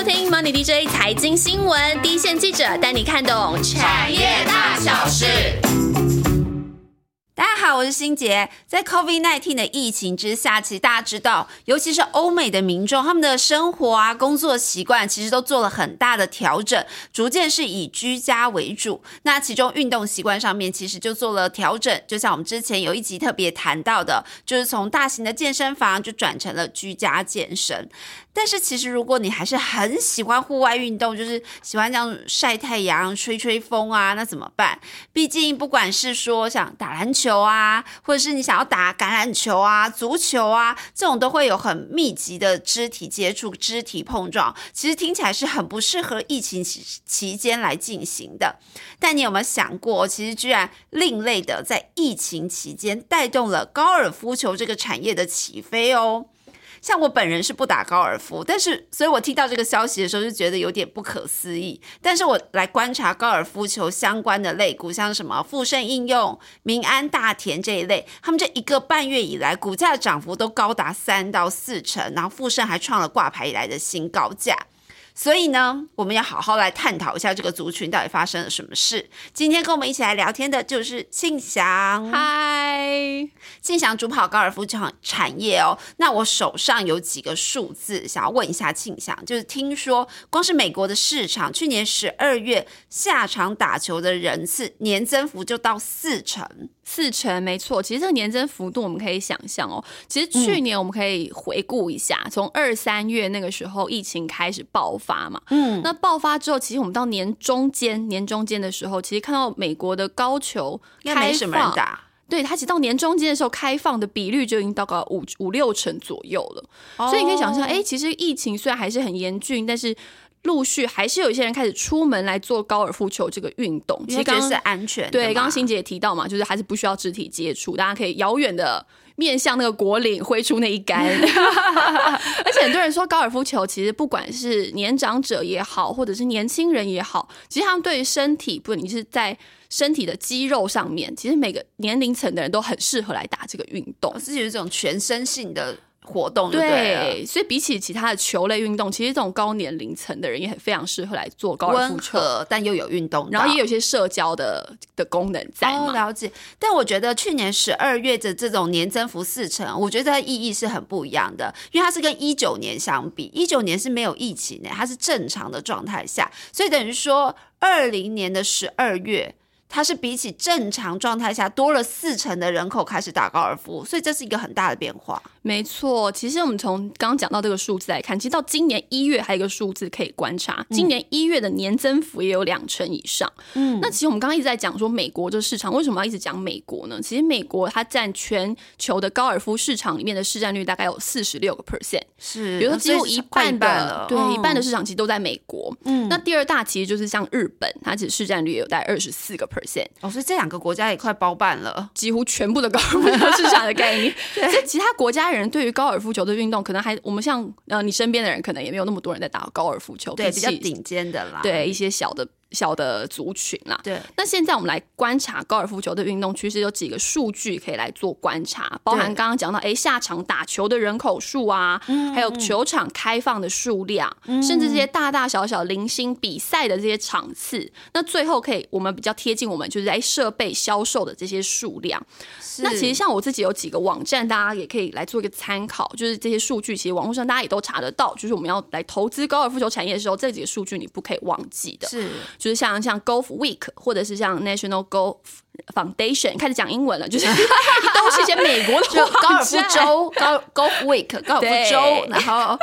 收听 Money DJ 财经新闻，第一线记者带你看懂产业大小事。大家好，我是欣杰。在 COVID-19 的疫情之下，其实大家知道，尤其是欧美的民众，他们的生活啊、工作习惯，其实都做了很大的调整，逐渐是以居家为主。那其中运动习惯上面，其实就做了调整。就像我们之前有一集特别谈到的，就是从大型的健身房就转成了居家健身。但是其实，如果你还是很喜欢户外运动，就是喜欢这样晒太阳、吹吹风啊，那怎么办？毕竟不管是说想打篮球啊，或者是你想要打橄榄球啊、足球啊，这种都会有很密集的肢体接触、肢体碰撞，其实听起来是很不适合疫情期期间来进行的。但你有没有想过，其实居然另类的在疫情期间带动了高尔夫球这个产业的起飞哦？像我本人是不打高尔夫，但是所以我听到这个消息的时候就觉得有点不可思议。但是我来观察高尔夫球相关的类股，像什么富盛应用、民安大田这一类，他们这一个半月以来股价涨幅都高达三到四成，然后富盛还创了挂牌以来的新高价。所以呢，我们要好好来探讨一下这个族群到底发生了什么事。今天跟我们一起来聊天的就是庆祥，嗨，庆祥主跑高尔夫场产业哦。那我手上有几个数字，想要问一下庆祥，就是听说光是美国的市场，去年十二月下场打球的人次年增幅就到四成。四成没错，其实这个年增幅度我们可以想象哦。其实去年我们可以回顾一下，从二三月那个时候疫情开始爆发嘛，嗯，那爆发之后，其实我们到年中间，年中间的时候，其实看到美国的高球开放，对它其实到年中间的时候开放的比率就已经到个五五六成左右了。所以你可以想象，哎，其实疫情虽然还是很严峻，但是。陆续还是有一些人开始出门来做高尔夫球这个运动，其实刚是安全。对，刚刚欣姐也提到嘛，就是还是不需要肢体接触，大家可以遥远的面向那个果岭挥出那一杆。而且很多人说高尔夫球其实不管是年长者也好，或者是年轻人也好，其实他们对于身体，不你是在身体的肌肉上面，其实每个年龄层的人都很适合来打这个运动，是有一种全身性的。活动对，所以比起其他的球类运动，其实这种高年龄层的人也很非常适合来做高尔夫球，但又有运动，然后也有些社交的的功能在哦，了解。但我觉得去年十二月的这种年增幅四成，我觉得它意义是很不一样的，因为它是跟一九年相比，一九年是没有疫情的，它是正常的状态下，所以等于说二零年的十二月。它是比起正常状态下多了四成的人口开始打高尔夫，所以这是一个很大的变化。没错，其实我们从刚刚讲到这个数字来看，其实到今年一月还有一个数字可以观察，今年一月的年增幅也有两成以上。嗯，那其实我们刚刚一直在讲说美国这市场为什么要一直讲美国呢？其实美国它占全球的高尔夫市场里面的市占率大概有四十六个 percent，是，比如说几乎一半的，对，一半的市场其实都在美国。嗯，那第二大其实就是像日本，它其实市占率也有在二十四个 percent。哦，所以这两个国家也快包办了几乎全部的高尔夫市场的概念。所以其他国家人对于高尔夫球的运动，可能还我们像呃你身边的人，可能也没有那么多人在打高尔夫球，对，比较顶尖的啦，对一些小的。小的族群啦，对。那现在我们来观察高尔夫球的运动趋势，有几个数据可以来做观察，包含刚刚讲到，哎，下场打球的人口数啊，还有球场开放的数量，甚至这些大大小小零星比赛的这些场次。那最后可以，我们比较贴近我们就是在设备销售的这些数量。那其实像我自己有几个网站，大家也可以来做一个参考，就是这些数据，其实网络上大家也都查得到。就是我们要来投资高尔夫球产业的时候，这几个数据你不可以忘记的。是。就是像像 Golf Week，或者是像 National Golf。Foundation 开始讲英文了，就是都 是一些美国的 高尔夫州高 Golf Week 高尔夫州，然后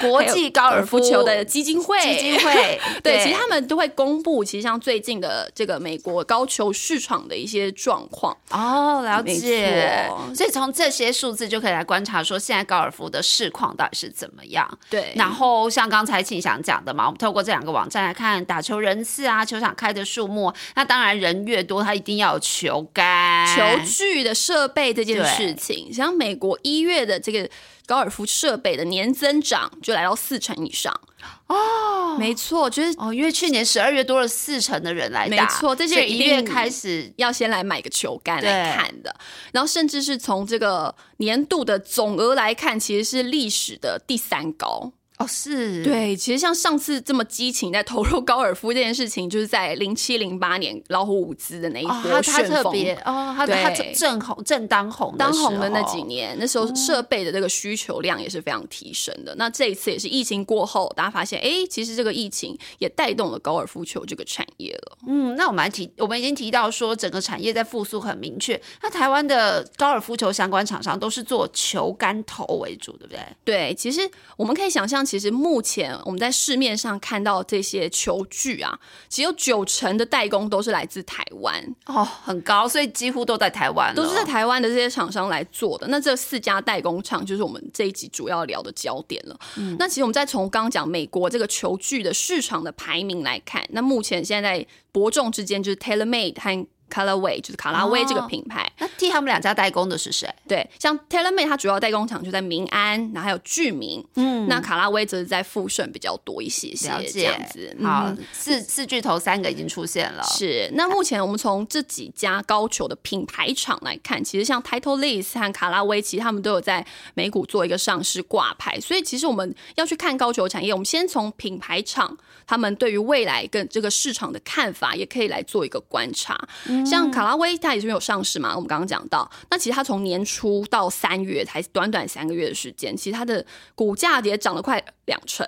国际高尔夫球的基金会基金会，对，其实他们都会公布，其实像最近的这个美国高球市场的一些状况哦，了解。所以从这些数字就可以来观察，说现在高尔夫的市况到底是怎么样。对，然后像刚才庆祥讲的嘛，我们透过这两个网站来看打球人次啊，球场开的数目，那当然人越多，他一定要。球杆、球具的设备这件事情，像美国一月的这个高尔夫设备的年增长就来到四成以上。哦，没错，就是哦，因为去年十二月多了四成的人来打，没错，这些一月开始要先来买个球杆来看的，然后甚至是从这个年度的总额来看，其实是历史的第三高。哦，是对，其实像上次这么激情在投入高尔夫这件事情，就是在零七零八年老虎伍兹的那一波他旋风。特别哦，他他正红正当红当红的那几年，那时候设备的这个需求量也是非常提升的。那这一次也是疫情过后，大家发现，哎，其实这个疫情也带动了高尔夫球这个产业了。嗯，那我们还提，我们已经提到说，整个产业在复苏很明确。那台湾的高尔夫球相关厂商都是做球杆头为主，对不对？对，其实我们可以想象，其实目前我们在市面上看到这些球具啊，其实有九成的代工都是来自台湾哦，很高，所以几乎都在台湾，都是在台湾的这些厂商来做的。那这四家代工厂就是我们这一集主要聊的焦点了。那其实我们再从刚刚讲美国这个球具的市场的排名来看，那目前现在伯仲之间就是 TaylorMade 和 Colorway 就是卡拉威这个品牌，那替他们两家代工的是谁？对，像 TaylorMade 它主要代工厂就在民安，然后还有聚明，嗯，那卡拉威则是在富顺比较多一些些这样子。好，四四巨头三个已经出现了。是，那目前我们从这几家高球的品牌厂来看，其实像 Titleist 和卡拉威，其实他们都有在美股做一个上市挂牌。所以其实我们要去看高球产业，我们先从品牌厂他们对于未来跟这个市场的看法，也可以来做一个观察。像卡拉威，它也是没有上市嘛？我们刚刚讲到，那其实它从年初到三月，才短短三个月的时间，其实它的股价也涨了快两成。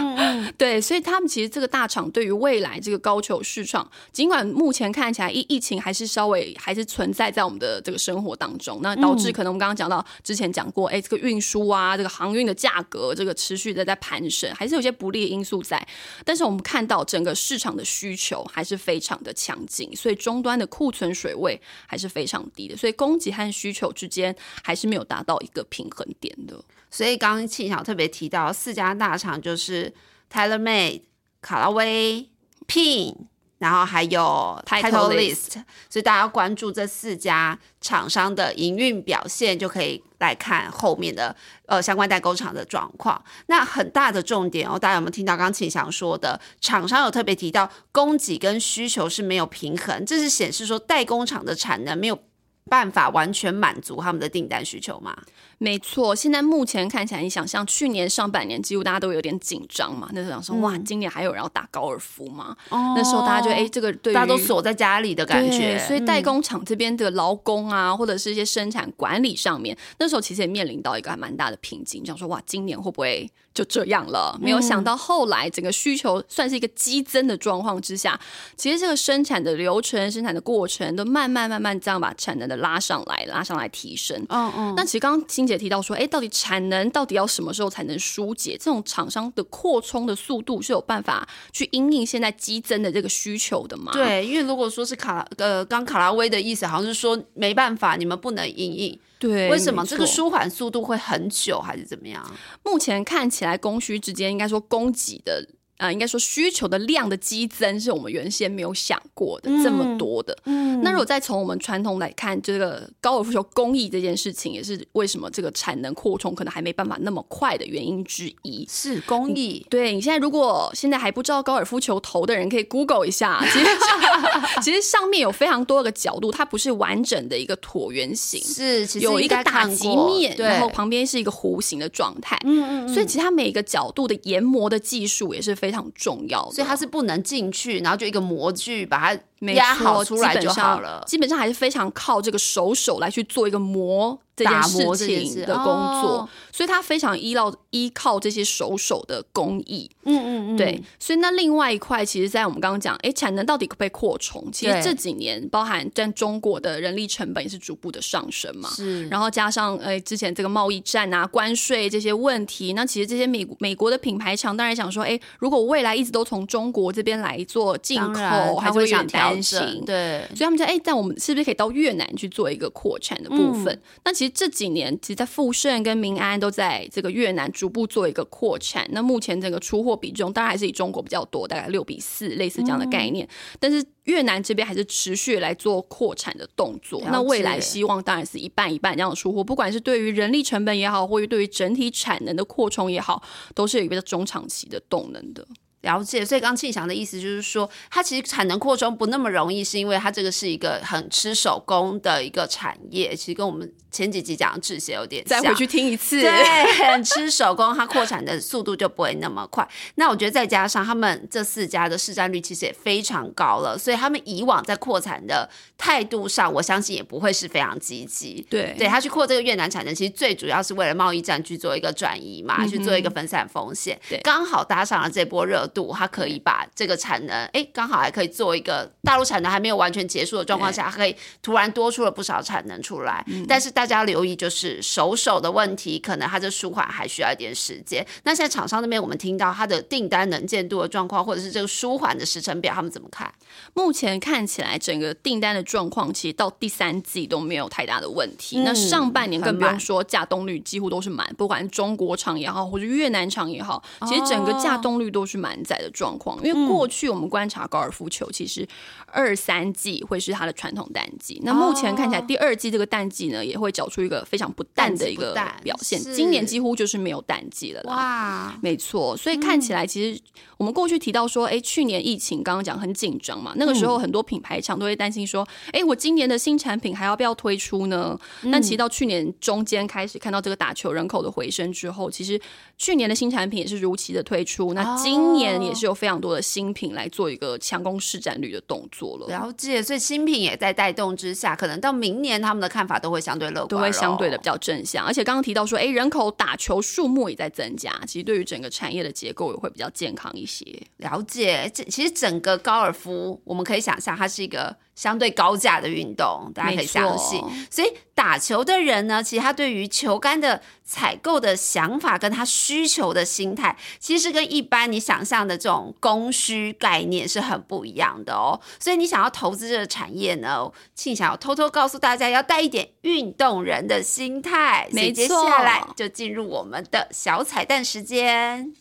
对，所以他们其实这个大厂对于未来这个高球市场，尽管目前看起来疫疫情还是稍微还是存在在我们的这个生活当中，那导致可能我们刚刚讲到之前讲过，哎，这个运输啊，这个航运的价格，这个持续的在攀升，还是有些不利的因素在。但是我们看到整个市场的需求还是非常的强劲，所以终端的。库存水位还是非常低的，所以供给和需求之间还是没有达到一个平衡点的。所以刚刚庆晓特别提到四家大厂，就是 TaylorMade、卡拉威、Pin。然后还有 Title List，所以大家要关注这四家厂商的营运表现，就可以来看后面的呃相关代工厂的状况。那很大的重点哦，大家有没有听到刚刚庆祥说的？厂商有特别提到供给跟需求是没有平衡，这是显示说代工厂的产能没有办法完全满足他们的订单需求吗？没错，现在目前看起来，你想像去年上半年几乎大家都有点紧张嘛，那时候想说哇，今年还有人要打高尔夫吗？那时候大家就哎，这个对大家都锁在家里的感觉，所以代工厂这边的劳工啊，或者是一些生产管理上面，那时候其实也面临到一个还蛮大的瓶颈，想说哇，今年会不会就这样了？没有想到后来整个需求算是一个激增的状况之下，其实这个生产的流程、生产的过程都慢慢慢慢这样把产能的拉上来，拉上来提升。嗯嗯，那其实刚刚金姐提到说，哎，到底产能到底要什么时候才能疏解？这种厂商的扩充的速度是有办法去因应现在激增的这个需求的吗？对，因为如果说是卡呃，刚卡拉威的意思好像是说没办法，你们不能因应。对，为什么这个舒缓速度会很久，还是怎么样？目前看起来供需之间应该说供给的。啊，应该说需求的量的激增是我们原先没有想过的这么多的。嗯，那如果再从我们传统来看，这个高尔夫球工艺这件事情，也是为什么这个产能扩充可能还没办法那么快的原因之一。是工艺。对你现在如果现在还不知道高尔夫球头的人，可以 Google 一下。其实 其实上面有非常多个角度，它不是完整的一个椭圆形，是有一个打击面，然后旁边是一个弧形的状态。嗯嗯。所以其实它每一个角度的研磨的技术也是。非常重要，所以它是不能进去，然后就一个模具把它压好出来就好了。基本上还是非常靠这个手手来去做一个磨。这件事情的工作，所以它非常依靠依靠这些手手的工艺。嗯嗯嗯，对。所以那另外一块，其实，在我们刚刚讲，哎，产能到底可不可以扩充？其实这几年，包含在中国的人力成本也是逐步的上升嘛。是。然后加上，哎，之前这个贸易战啊、关税这些问题，那其实这些美美国的品牌厂当然想说，哎，如果未来一直都从中国这边来做进口，还会有点担心。对。所以他们说，哎，但我们是不是可以到越南去做一个扩产的部分？那其实。这几年，其实，在富盛跟民安都在这个越南逐步做一个扩产。那目前这个出货比重当然还是以中国比较多，大概六比四，类似这样的概念。但是越南这边还是持续来做扩产的动作。那未来希望当然是一半一半这样的出货，不管是对于人力成本也好，或者对于整体产能的扩充也好，都是有一个中长期的动能的。了解，所以刚庆祥的意思就是说，它其实产能扩充不那么容易，是因为它这个是一个很吃手工的一个产业，其实跟我们前几集讲的制鞋有点像 再回去听一次，对，很吃手工，它扩产的速度就不会那么快。那我觉得再加上他们这四家的市占率其实也非常高了，所以他们以往在扩产的态度上，我相信也不会是非常积极。对，对他去扩这个越南产能，其实最主要是为了贸易战去做一个转移嘛，去做一个分散风险，对，刚好搭上了这波热。度，它可以把这个产能，哎，刚好还可以做一个大陆产能还没有完全结束的状况下，可以突然多出了不少产能出来。但是大家留意，就是手手的问题，可能它这舒缓还需要一点时间。那现在厂商那边，我们听到它的订单能见度的状况，或者是这个舒缓的时程表，他们怎么看？目前看起来，整个订单的状况其实到第三季都没有太大的问题。那上半年更不用说，架动率几乎都是满，不管中国厂也好，或者越南厂也好，其实整个架动率都是满。在的状况，因为过去我们观察高尔夫球，其实二三季会是它的传统淡季。那目前看起来，第二季这个淡季呢，也会找出一个非常不淡的一个表现。今年几乎就是没有淡季了。哇，没错。所以看起来，其实我们过去提到说，哎，去年疫情刚刚讲很紧张嘛，那个时候很多品牌厂都会担心说，哎，我今年的新产品还要不要推出呢？但其实到去年中间开始看到这个打球人口的回升之后，其实去年的新产品也是如期的推出。那今年。也是有非常多的新品来做一个强攻市占率的动作了。了解，所以新品也在带动之下，可能到明年他们的看法都会相对乐观，都会相对的比较正向。而且刚刚提到说，哎，人口打球数目也在增加，其实对于整个产业的结构也会比较健康一些。了解，这其实整个高尔夫，我们可以想象它是一个。相对高价的运动，大家可以相信。所以打球的人呢，其实他对于球杆的采购的想法，跟他需求的心态，其实跟一般你想象的这种供需概念是很不一样的哦。所以你想要投资这个产业呢，庆想要偷偷告诉大家，要带一点运动人的心态。没错，接下来就进入我们的小彩蛋时间。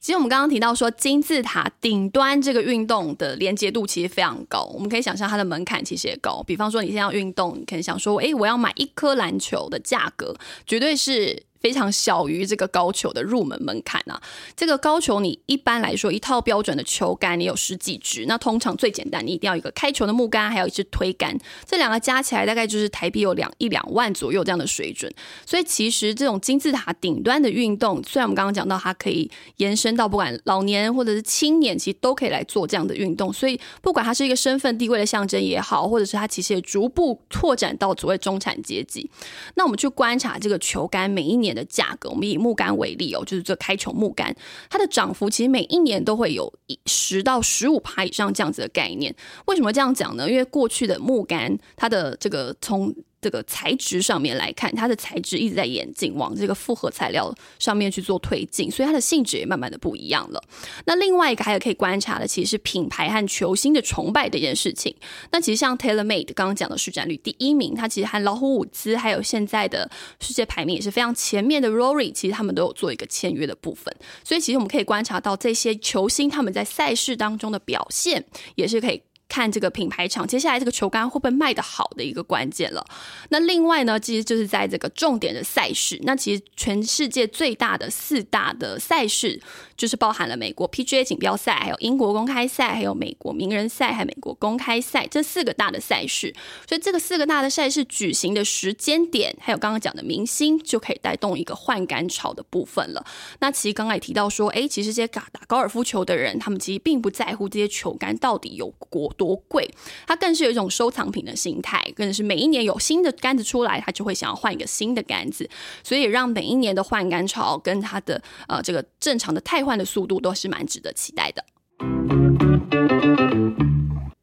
其实我们刚刚提到说，金字塔顶端这个运动的连接度其实非常高，我们可以想象它的门槛其实也高。比方说，你现在要运动，你可能想说，哎，我要买一颗篮球的价格，绝对是。非常小于这个高球的入门门槛啊！这个高球你一般来说一套标准的球杆你有十几支，那通常最简单你一定要一个开球的木杆，还有一支推杆，这两个加起来大概就是台币有两一两万左右这样的水准。所以其实这种金字塔顶端的运动，虽然我们刚刚讲到它可以延伸到不管老年或者是青年，其实都可以来做这样的运动。所以不管它是一个身份地位的象征也好，或者是它其实也逐步拓展到所谓中产阶级。那我们去观察这个球杆每一年。的价格，我们以木杆为例哦，就是这开球木杆，它的涨幅其实每一年都会有十到十五趴以上这样子的概念。为什么这样讲呢？因为过去的木杆，它的这个从这个材质上面来看，它的材质一直在演进，往这个复合材料上面去做推进，所以它的性质也慢慢的不一样了。那另外一个还有可以观察的，其实是品牌和球星的崇拜的一件事情。那其实像 Taylor Made 刚刚讲的市占率第一名，它其实和老虎伍兹还有现在的世界排名也是非常前面的 Rory，其实他们都有做一个签约的部分。所以其实我们可以观察到这些球星他们在赛事当中的表现，也是可以。看这个品牌厂接下来这个球杆会不会卖得好的一个关键了。那另外呢，其实就是在这个重点的赛事。那其实全世界最大的四大的赛事，就是包含了美国 PGA 锦标赛，还有英国公开赛，还有美国名人赛，还有美国公开赛这四个大的赛事。所以这个四个大的赛事举行的时间点，还有刚刚讲的明星，就可以带动一个换杆潮的部分了。那其实刚刚也提到说，哎，其实这些打高尔夫球的人，他们其实并不在乎这些球杆到底有多。多贵，他更是有一种收藏品的心态，更是每一年有新的杆子出来，他就会想要换一个新的杆子，所以让每一年的换杆潮跟他的呃这个正常的汰换的速度都是蛮值得期待的。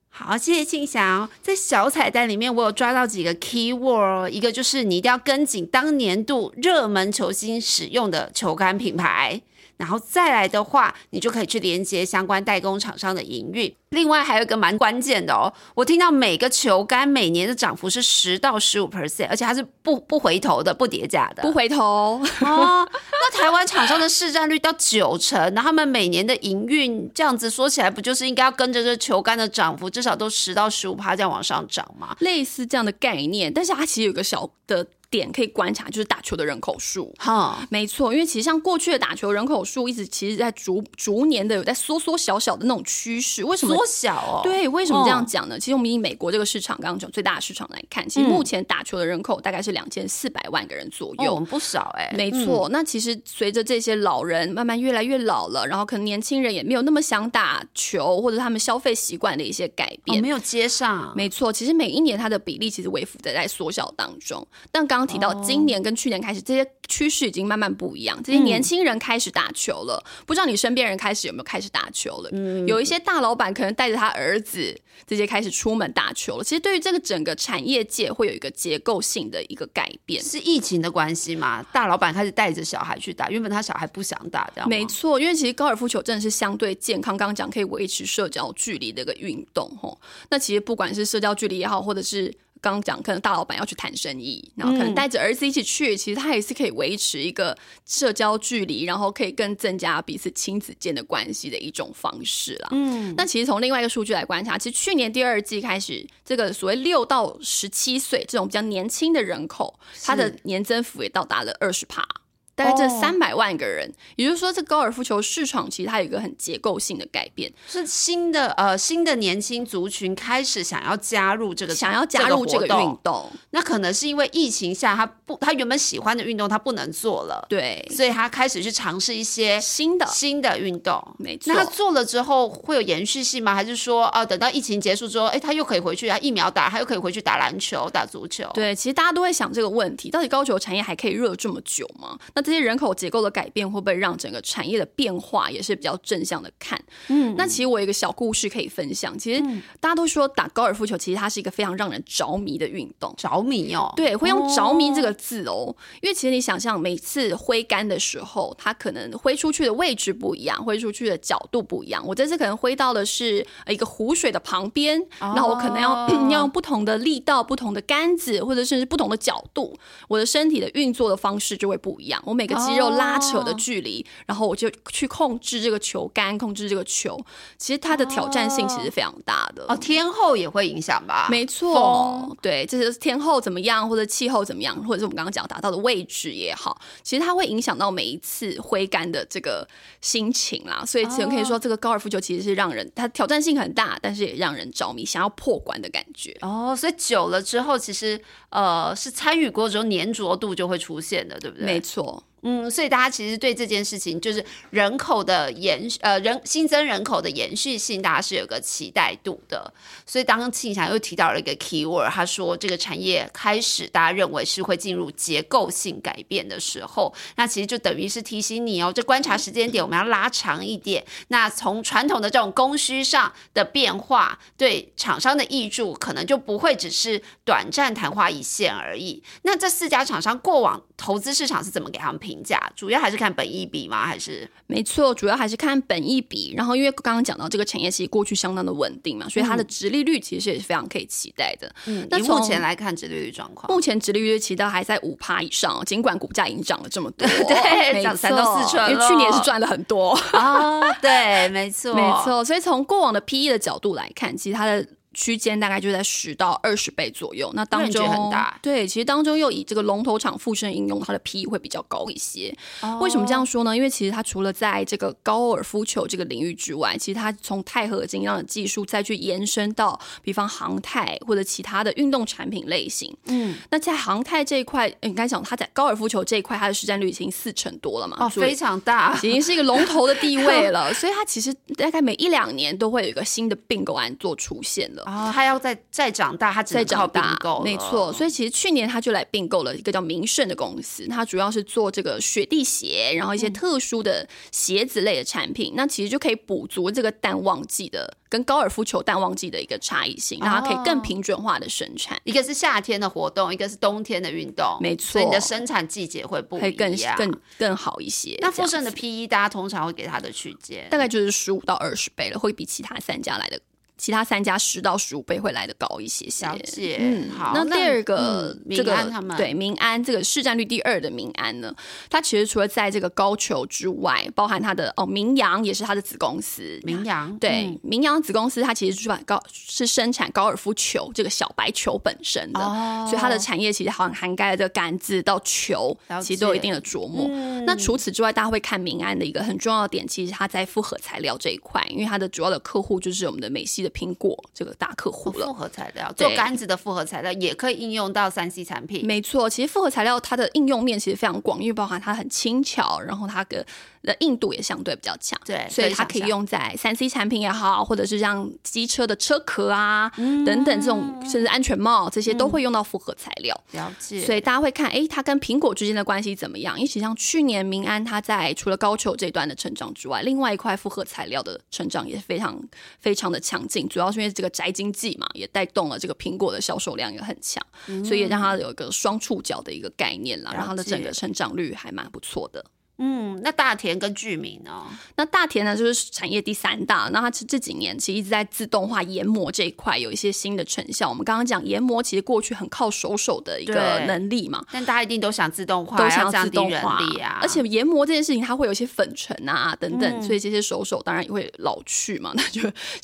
好，谢谢庆祥，在小彩蛋里面我有抓到几个 key word，一个就是你一定要跟紧当年度热门球星使用的球杆品牌。然后再来的话，你就可以去连接相关代工厂商的营运。另外还有一个蛮关键的哦，我听到每个球杆每年的涨幅是十到十五 percent，而且它是不不回头的、不叠加的。不回头哦。那台湾厂商的市占率到九成，那他们每年的营运这样子说起来，不就是应该要跟着这球杆的涨幅，至少都十到十五趴这样往上涨吗？类似这样的概念，但是它其实有个小的。点可以观察，就是打球的人口数。哈，没错，因为其实像过去的打球人口数一直其实在逐逐年的有在缩缩小小的那种趋势。为什么缩小哦？对，为什么这样讲呢？其实我们以美国这个市场刚刚讲最大的市场来看，其实目前打球的人口大概是两千四百万个人左右，不少哎。没错，那其实随着这些老人慢慢越来越老了，然后可能年轻人也没有那么想打球，或者他们消费习惯的一些改变，没有接上。没错，其实每一年它的比例其实微幅的在缩小当中。但刚刚提到今年跟去年开始，这些趋势已经慢慢不一样，这些年轻人开始打球了。不知道你身边人开始有没有开始打球了？嗯有一些大老板可能带着他儿子这些开始出门打球了。其实对于这个整个产业界会有一个结构性的一个改变，是疫情的关系吗？大老板开始带着小孩去打，原本他小孩不想打，这样没错。因为其实高尔夫球真的是相对健康，刚刚讲可以维持社交距离的一个运动，吼。那其实不管是社交距离也好，或者是刚刚讲可能大老板要去谈生意，然后可能带着儿子一起去，其实他也是可以维持一个社交距离，然后可以更增加彼此亲子间的关系的一种方式啦。嗯，那其实从另外一个数据来观察，其实去年第二季开始，这个所谓六到十七岁这种比较年轻的人口，它的年增幅也到达了二十帕。大概这三百万个人，也就是说，这高尔夫球市场其实它有一个很结构性的改变，是新的呃新的年轻族群开始想要加入这个想要加入这个运动，那可能是因为疫情下他不他原本喜欢的运动他不能做了，对，所以他开始去尝试一些新的新的运动，没错。那他做了之后会有延续性吗？还是说啊，等到疫情结束之后，哎，他又可以回去啊疫苗打，他又可以回去打篮球、打足球？对，其实大家都会想这个问题：到底高球产业还可以热这么久吗？那这些人口结构的改变会不会让整个产业的变化也是比较正向的看？嗯，那其实我有一个小故事可以分享。其实大家都说打高尔夫球，其实它是一个非常让人着迷的运动。着迷哦，对，会用着迷这个字哦，因为其实你想象每次挥杆的时候，它可能挥出去的位置不一样，挥出去的角度不一样。我这次可能挥到的是一个湖水的旁边，那我可能要 要用不同的力道、不同的杆子，或者甚至不同的角度，我的身体的运作的方式就会不一样。我每个肌肉拉。扯的距离，然后我就去控制这个球杆，控制这个球。其实它的挑战性其实非常大的哦。天后也会影响吧？没错，对，这是天后怎么样，或者气候怎么样，或者是我们刚刚讲达到的位置也好，其实它会影响到每一次挥杆的这个心情啦。所以只能可以说，这个高尔夫球其实是让人它挑战性很大，但是也让人着迷，想要破关的感觉哦。所以久了之后，其实呃是参与过之后粘着度就会出现的，对不对？没错。嗯，所以大家其实对这件事情，就是人口的延呃人新增人口的延续性，大家是有个期待度的。所以刚刚庆祥又提到了一个 key word，他说这个产业开始大家认为是会进入结构性改变的时候，那其实就等于是提醒你哦，这观察时间点我们要拉长一点。那从传统的这种供需上的变化，对厂商的益助，可能就不会只是短暂昙花一现而已。那这四家厂商过往投资市场是怎么给他们评？评价主要还是看本益比吗？还是没错，主要还是看本益比。然后因为刚刚讲到这个产业其实过去相当的稳定嘛，所以它的殖利率其实也是非常可以期待的。嗯，那目前来看殖利率状况，目前殖利率其实还在五趴以上，尽管股价已经涨了这么多，对，涨三到四成，因为去年是赚了很多啊。对，没错，没错。所以从过往的 P E 的角度来看，其实它的。区间大概就在十到二十倍左右，那当中很大。对，其实当中又以这个龙头厂附身应用，它的 PE 会比较高一些。为什么这样说呢？因为其实它除了在这个高尔夫球这个领域之外，其实它从钛合金样的技术再去延伸到，比方航太或者其他的运动产品类型。嗯，那在航太这一块，你刚才讲它在高尔夫球这一块，它的市占率已经四成多了嘛？哦，非常大，已经是一个龙头的地位了。所以它其实大概每一两年都会有一个新的并购案做出现了。啊，他要再再长大，他再长大，没错。所以其实去年他就来并购了一个叫名胜的公司，它主要是做这个雪地鞋，然后一些特殊的鞋子类的产品。那其实就可以补足这个淡旺季的跟高尔夫球淡旺季的一个差异性，让它可以更平准化的生产。一个是夏天的活动，一个是冬天的运动，没错。所以你的生产季节会不一样，更更更好一些。那富盛的 P E，大家通常会给它的区间大概就是十五到二十倍了，会比其他三家来的。其他三家十到十五倍会来的高一些些。了解，嗯，好。那第二个嗯这个对民安这个市占率第二的民安呢，它其实除了在这个高球之外，包含它的哦明阳也是它的子公司，名扬对，嗯明阳子公司它其实是把高是生产高尔夫球这个小白球本身的，哦所以它的产业其实好像涵盖了这个杆子到球，其实都有一定的琢磨。嗯那除此之外，大家会看明安的一个很重要的点，其实它在复合材料这一块，因为它的主要的客户就是我们的美系的苹果这个大客户了。复合材料做杆子的复合材料也可以应用到三 C 产品。没错，其实复合材料它的应用面其实非常广，因为包含它很轻巧，然后它的的硬度也相对比较强。对，所以它可以用在三 C 产品也好，或者是像机车的车壳啊、等等这种，甚至安全帽这些都会用到复合材料。了解，所以大家会看，诶，它跟苹果之间的关系怎么样？因为实际上去年民安它在除了高球这一段的成长之外，另外一块复合材料的成长也非常非常的强劲，主要是因为这个宅经济嘛，也带动了这个苹果的销售量也很强，所以也让它有一个双触角的一个概念啦，了让它的整个成长率还蛮不错的。嗯，那大田跟居民呢？那大田呢，就是产业第三大。那它这这几年其实一直在自动化研磨这一块有一些新的成效。我们刚刚讲研磨，其实过去很靠手手的一个能力嘛，但大家一定都想自动化，都想自动化力啊，而且研磨这件事情，它会有一些粉尘啊等等，嗯所以这些手手当然也会老去嘛，那就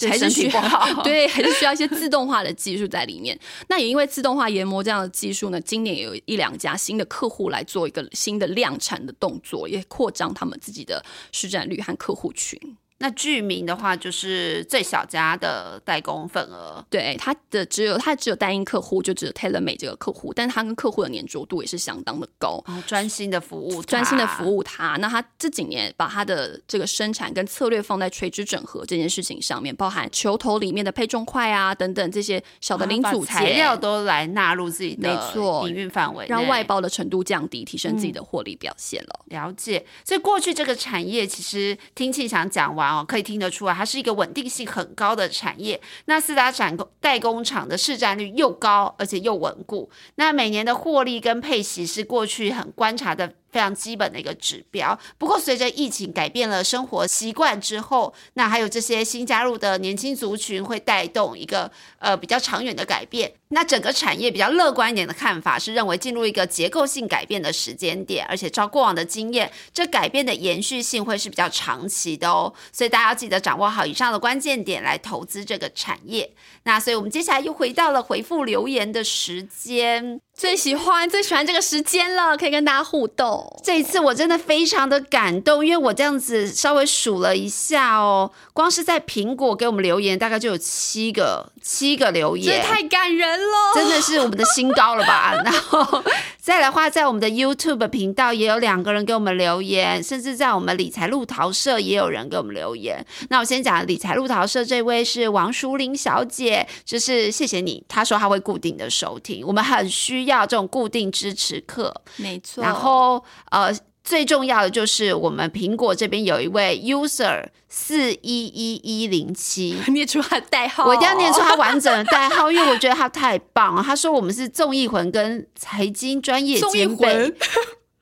还是需要体不好对，还是需要一些自动化的技术在里面。那也因为自动化研磨这样的技术呢，今年也有一两家新的客户来做一个新的量产的动作，也扩张他们自己的市占率和客户群。那居民的话，就是最小家的代工份额。对，它的只有它只有单一客户，就只有 TaylorMade 这个客户，但是它跟客户的粘着度也是相当的高。哦，专心的服务，专心的服务，务它，那他这几年把他的这个生产跟策略放在垂直整合这件事情上面，包含球头里面的配重块啊等等这些小的零组件材料都来纳入自己的没错营运范围，让外包的程度降低，提升嗯自己的获利表现了。了解，所以过去这个产业其实听庆祥讲完哦，可以听得出来，它是一个稳定性很高的产业。那四大产工代工厂的市占率又高，而且又稳固。那每年的获利跟配息是过去很观察的。非常基本的一个指标。不过，随着疫情改变了生活习惯之后，那还有这些新加入的年轻族群会带动一个呃比较长远的改变。那整个产业比较乐观一点的看法是认为进入一个结构性改变的时间点，而且照过往的经验，这改变的延续性会是比较长期的哦。所以大家要记得掌握好以上的关键点来投资这个产业。那所以我们接下来又回到了回复留言的时间。最喜欢最喜欢这个时间了，可以跟大家互动。这一次我真的非常的感动，因为我这样子稍微数了一下哦，光是在苹果给我们留言，大概就有七个七个留言这言，太感人了，真的是我们的新高了吧？然后再来的话，在我们的 YouTube 频道也有两个人给我们留言，甚至在我们理财路桃社也有人给我们留言。那我先讲理财路桃社这位是王淑玲小姐，就是谢谢你，她说她会固定的收听，我们很需要这种固定支持课。没错。然后呃，最重要的就是我们苹果这边有一位 user 四一一一零七。念出他的代号，我一定要念出他完整的代号，因为我觉得他太棒了。他说我们是综艺魂跟财经专业兼备魂。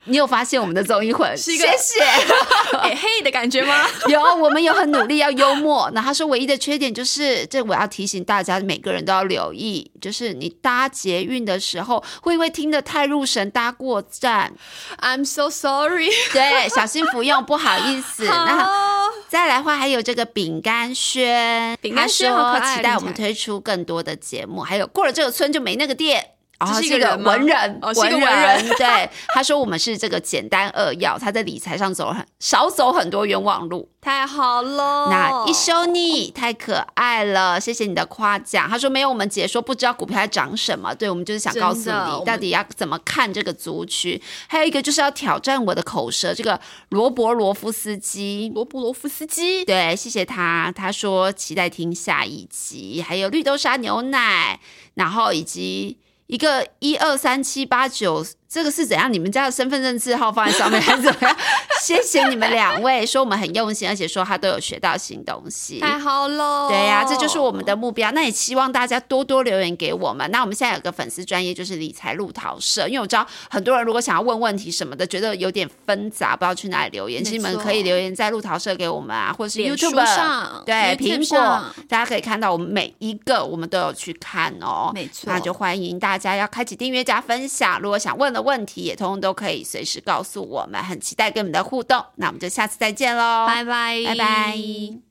你有发现我们的综艺魂？是一个谢谢。哎嘿的感觉吗？有，我们有很努力要幽默。那他说唯一的缺点就是，这我要提醒大家，每个人都要留意，就是你搭捷运的时候，会因为听得太入神搭过站，I'm so sorry。对，小心服用，不好意思。那好，再来的话，还有这个饼干轩，饼干轩他说好可期待我们推出更多的节目。还有过了这个村就没那个店。哦，这是一个文人，文文人 对，他说我们是这个简单扼要，他在理财上走了很少走很多冤枉路。太好了。那一休你太可爱了，谢谢你的夸奖。他说没有我们解说不知道股票在涨什么，对我们就是想告诉你到底要怎么看这个族群。还有一个就是要挑战我的口舌，这个罗伯罗夫斯基。罗伯罗夫斯基，对，谢谢他。他说期待听下一集，还有绿豆沙牛奶，然后以及一个一二三七八九，这个是怎样？你们家的身份证字号放在上面还是怎么样？谢谢你们两位，说我们很用心，而且说他都有学到新东西。太好了，对呀、这就是我们的目标。那也希望大家多多留言给我们。那我们现在有个粉丝专业，就是理财路桃社，因为我知道很多人如果想要问问题什么的，觉得有点纷杂，不知道去哪里留言。没其实你们可以留言在路桃社给我们啊，或者是 YouTube 上对苹果，大家可以看到我们每一个我们都有去看哦。没错那就欢迎大家要开启订阅加分享。如果想问的问题，也通通都可以随时告诉我们，很期待跟你们的互动。那我们就下次再见喽，拜拜，拜拜